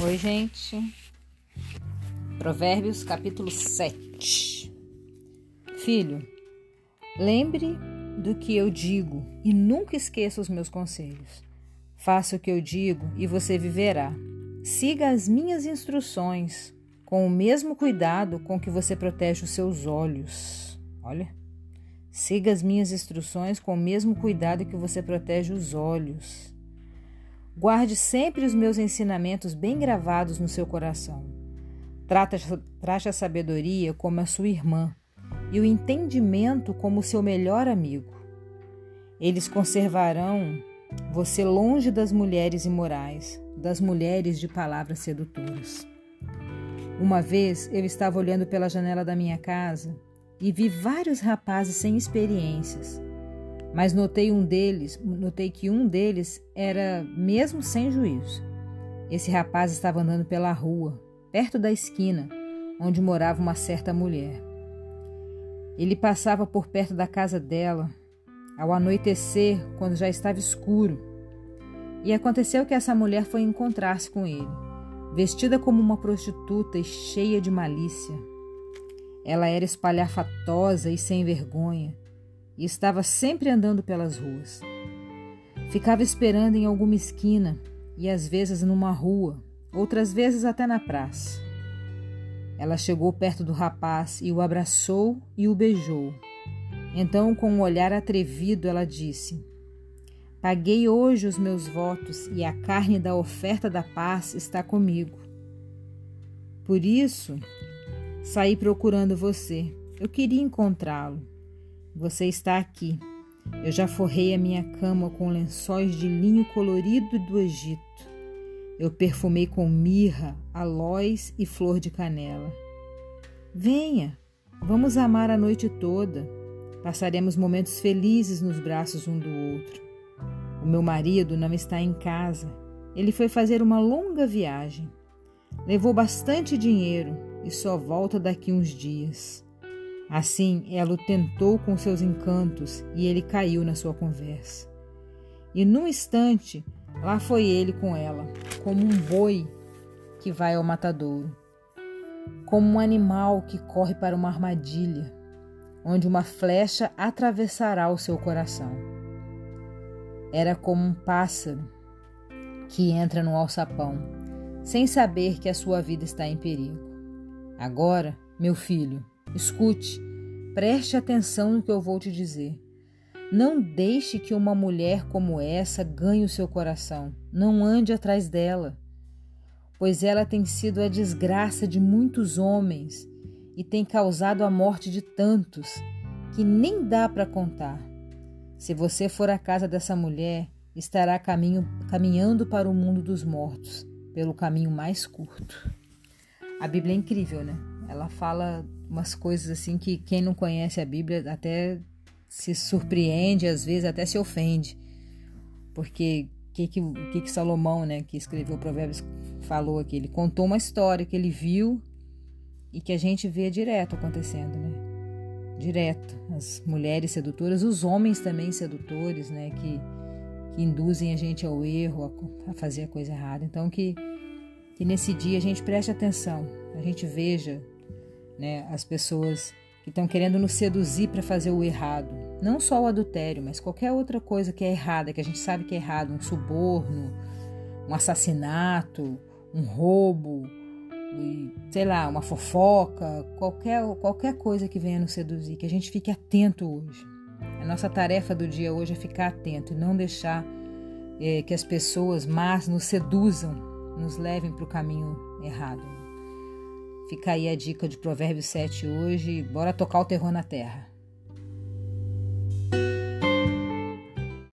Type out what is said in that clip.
Oi, gente. Provérbios capítulo 7. Filho, lembre do que eu digo e nunca esqueça os meus conselhos. Faça o que eu digo e você viverá. Siga as minhas instruções com o mesmo cuidado com que você protege os seus olhos. Olha. Siga as minhas instruções com o mesmo cuidado que você protege os olhos. Guarde sempre os meus ensinamentos bem gravados no seu coração. Trate a sabedoria como a sua irmã e o entendimento como seu melhor amigo. Eles conservarão você longe das mulheres imorais, das mulheres de palavras sedutoras. Uma vez eu estava olhando pela janela da minha casa e vi vários rapazes sem experiências. Mas notei um deles, notei que um deles era mesmo sem juízo. Esse rapaz estava andando pela rua, perto da esquina, onde morava uma certa mulher. Ele passava por perto da casa dela ao anoitecer, quando já estava escuro. E aconteceu que essa mulher foi encontrar-se com ele, vestida como uma prostituta e cheia de malícia. Ela era espalhafatosa e sem vergonha e estava sempre andando pelas ruas. Ficava esperando em alguma esquina e às vezes numa rua, outras vezes até na praça. Ela chegou perto do rapaz e o abraçou e o beijou. Então, com um olhar atrevido, ela disse: Paguei hoje os meus votos e a carne da oferta da paz está comigo. Por isso, Saí procurando você. Eu queria encontrá-lo. Você está aqui. Eu já forrei a minha cama com lençóis de linho colorido do Egito. Eu perfumei com mirra, aloés e flor de canela. Venha, vamos amar a noite toda. Passaremos momentos felizes nos braços um do outro. O meu marido não está em casa. Ele foi fazer uma longa viagem. Levou bastante dinheiro e só volta daqui uns dias. Assim, ela o tentou com seus encantos e ele caiu na sua conversa. E num instante, lá foi ele com ela, como um boi que vai ao matadouro, como um animal que corre para uma armadilha, onde uma flecha atravessará o seu coração. Era como um pássaro que entra no alçapão, sem saber que a sua vida está em perigo. Agora, meu filho, escute, preste atenção no que eu vou te dizer. Não deixe que uma mulher como essa ganhe o seu coração. Não ande atrás dela, pois ela tem sido a desgraça de muitos homens e tem causado a morte de tantos que nem dá para contar. Se você for à casa dessa mulher, estará caminho, caminhando para o mundo dos mortos, pelo caminho mais curto. A Bíblia é incrível, né? Ela fala umas coisas assim que quem não conhece a Bíblia até se surpreende, às vezes até se ofende. Porque o que, que, que, que Salomão, né, que escreveu o Provérbios, falou aqui? Ele contou uma história que ele viu e que a gente vê direto acontecendo, né? Direto. As mulheres sedutoras, os homens também sedutores, né? Que, que induzem a gente ao erro, a, a fazer a coisa errada. Então, que que nesse dia a gente preste atenção, a gente veja né, as pessoas que estão querendo nos seduzir para fazer o errado. Não só o adultério, mas qualquer outra coisa que é errada, que a gente sabe que é errado, um suborno, um assassinato, um roubo, sei lá, uma fofoca, qualquer, qualquer coisa que venha nos seduzir, que a gente fique atento hoje. A nossa tarefa do dia hoje é ficar atento e não deixar é, que as pessoas más nos seduzam nos levem para o caminho errado. Fica aí a dica de Provérbios 7 hoje. Bora tocar o terror na terra.